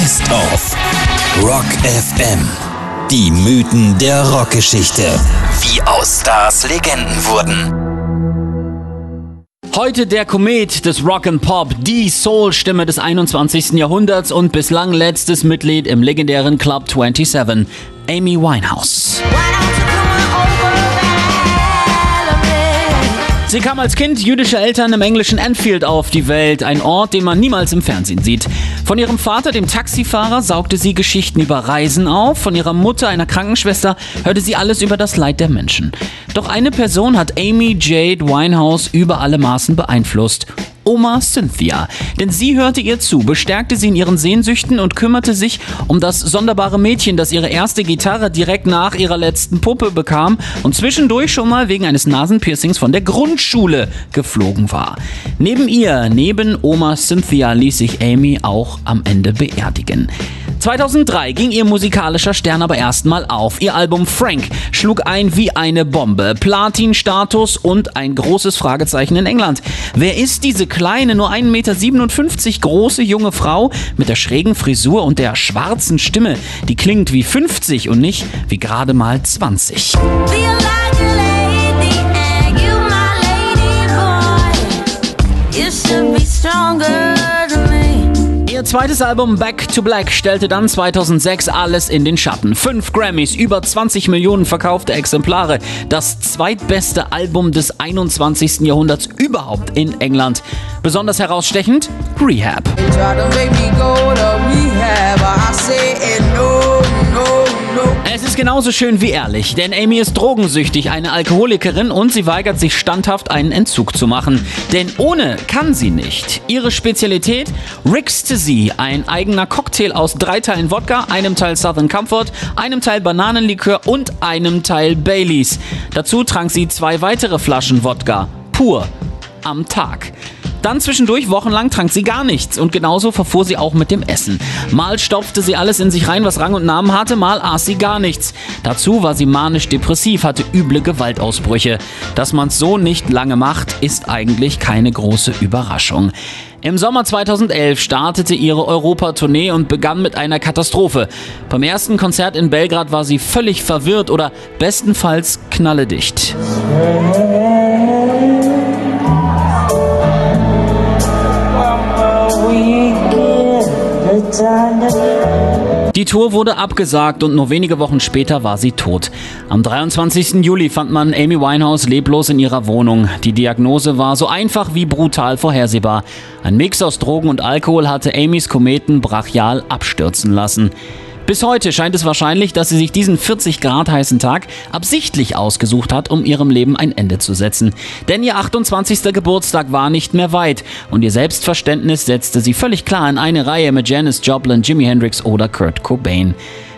Best of Rock FM. Die Mythen der Rockgeschichte. Wie aus Stars Legenden wurden. Heute der Komet des Rock and Pop, die Soul-Stimme des 21. Jahrhunderts und bislang letztes Mitglied im legendären Club 27, Amy Winehouse. Sie kam als Kind jüdischer Eltern im englischen Enfield auf die Welt, ein Ort, den man niemals im Fernsehen sieht. Von ihrem Vater, dem Taxifahrer, saugte sie Geschichten über Reisen auf, von ihrer Mutter, einer Krankenschwester, hörte sie alles über das Leid der Menschen. Doch eine Person hat Amy Jade Winehouse über alle Maßen beeinflusst Oma Cynthia. Denn sie hörte ihr zu, bestärkte sie in ihren Sehnsüchten und kümmerte sich um das sonderbare Mädchen, das ihre erste Gitarre direkt nach ihrer letzten Puppe bekam und zwischendurch schon mal wegen eines Nasenpiercings von der Grundschule geflogen war. Neben ihr, neben Oma Cynthia, ließ sich Amy auch am Ende beerdigen. 2003 ging ihr musikalischer Stern aber erstmal auf. Ihr Album Frank schlug ein wie eine Bombe. Platin-Status und ein großes Fragezeichen in England. Wer ist diese kleine, nur 1,57 Meter große junge Frau mit der schrägen Frisur und der schwarzen Stimme? Die klingt wie 50 und nicht wie gerade mal 20. stronger Ihr zweites Album To Black stellte dann 2006 alles in den Schatten. Fünf Grammys, über 20 Millionen verkaufte Exemplare. Das zweitbeste Album des 21. Jahrhunderts überhaupt in England. Besonders herausstechend Rehab. Es ist genauso schön wie ehrlich, denn Amy ist drogensüchtig, eine Alkoholikerin und sie weigert sich standhaft einen Entzug zu machen. Denn ohne kann sie nicht. Ihre Spezialität? Rickstasy, ein eigener Cocktail aus drei Teilen Wodka, einem Teil Southern Comfort, einem Teil Bananenlikör und einem Teil Baileys. Dazu trank sie zwei weitere Flaschen Wodka, pur, am Tag. Dann zwischendurch wochenlang trank sie gar nichts und genauso verfuhr sie auch mit dem Essen. Mal stopfte sie alles in sich rein, was Rang und Namen hatte, mal aß sie gar nichts. Dazu war sie manisch-depressiv, hatte üble Gewaltausbrüche. Dass man's so nicht lange macht, ist eigentlich keine große Überraschung. Im Sommer 2011 startete ihre Europatournee und begann mit einer Katastrophe. Beim ersten Konzert in Belgrad war sie völlig verwirrt oder bestenfalls knalledicht. Die Tour wurde abgesagt und nur wenige Wochen später war sie tot. Am 23. Juli fand man Amy Winehouse leblos in ihrer Wohnung. Die Diagnose war so einfach wie brutal vorhersehbar. Ein Mix aus Drogen und Alkohol hatte Amys Kometen brachial abstürzen lassen. Bis heute scheint es wahrscheinlich, dass sie sich diesen 40 Grad heißen Tag absichtlich ausgesucht hat, um ihrem Leben ein Ende zu setzen. Denn ihr 28. Geburtstag war nicht mehr weit und ihr Selbstverständnis setzte sie völlig klar in eine Reihe mit Janis Joplin, Jimi Hendrix oder Kurt Cobain.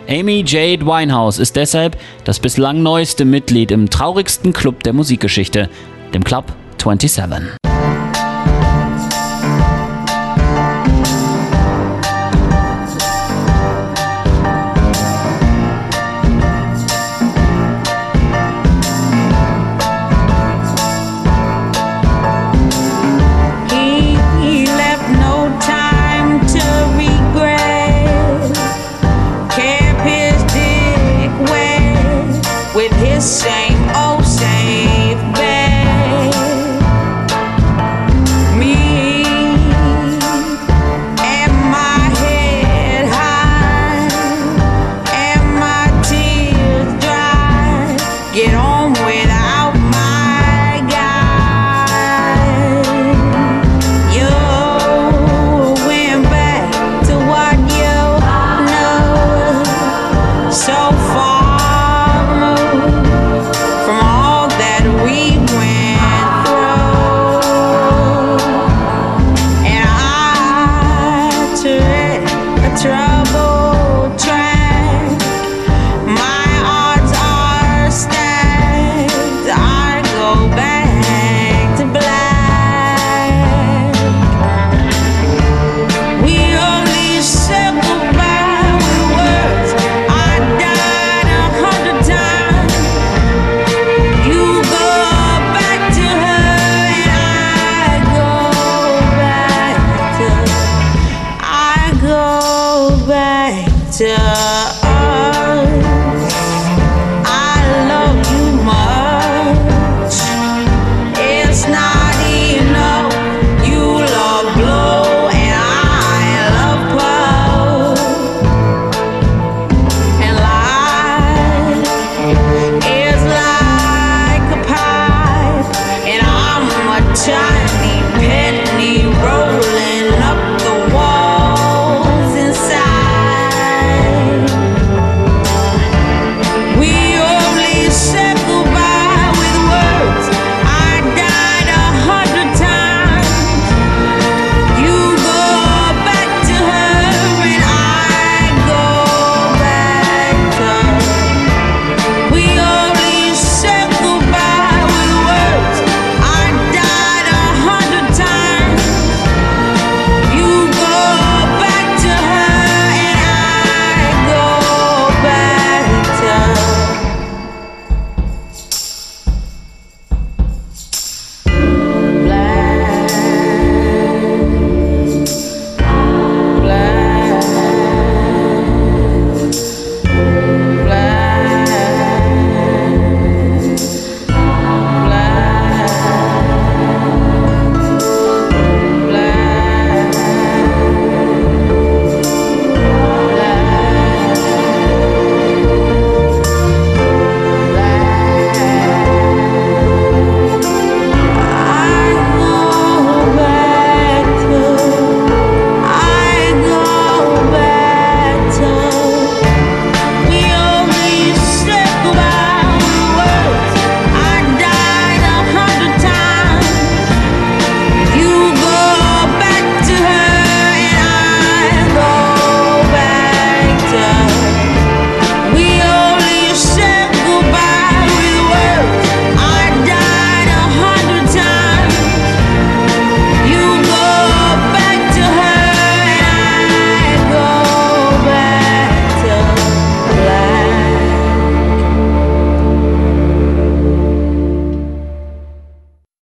Amy Jade Winehouse ist deshalb das bislang neueste Mitglied im traurigsten Club der Musikgeschichte, dem Club 27.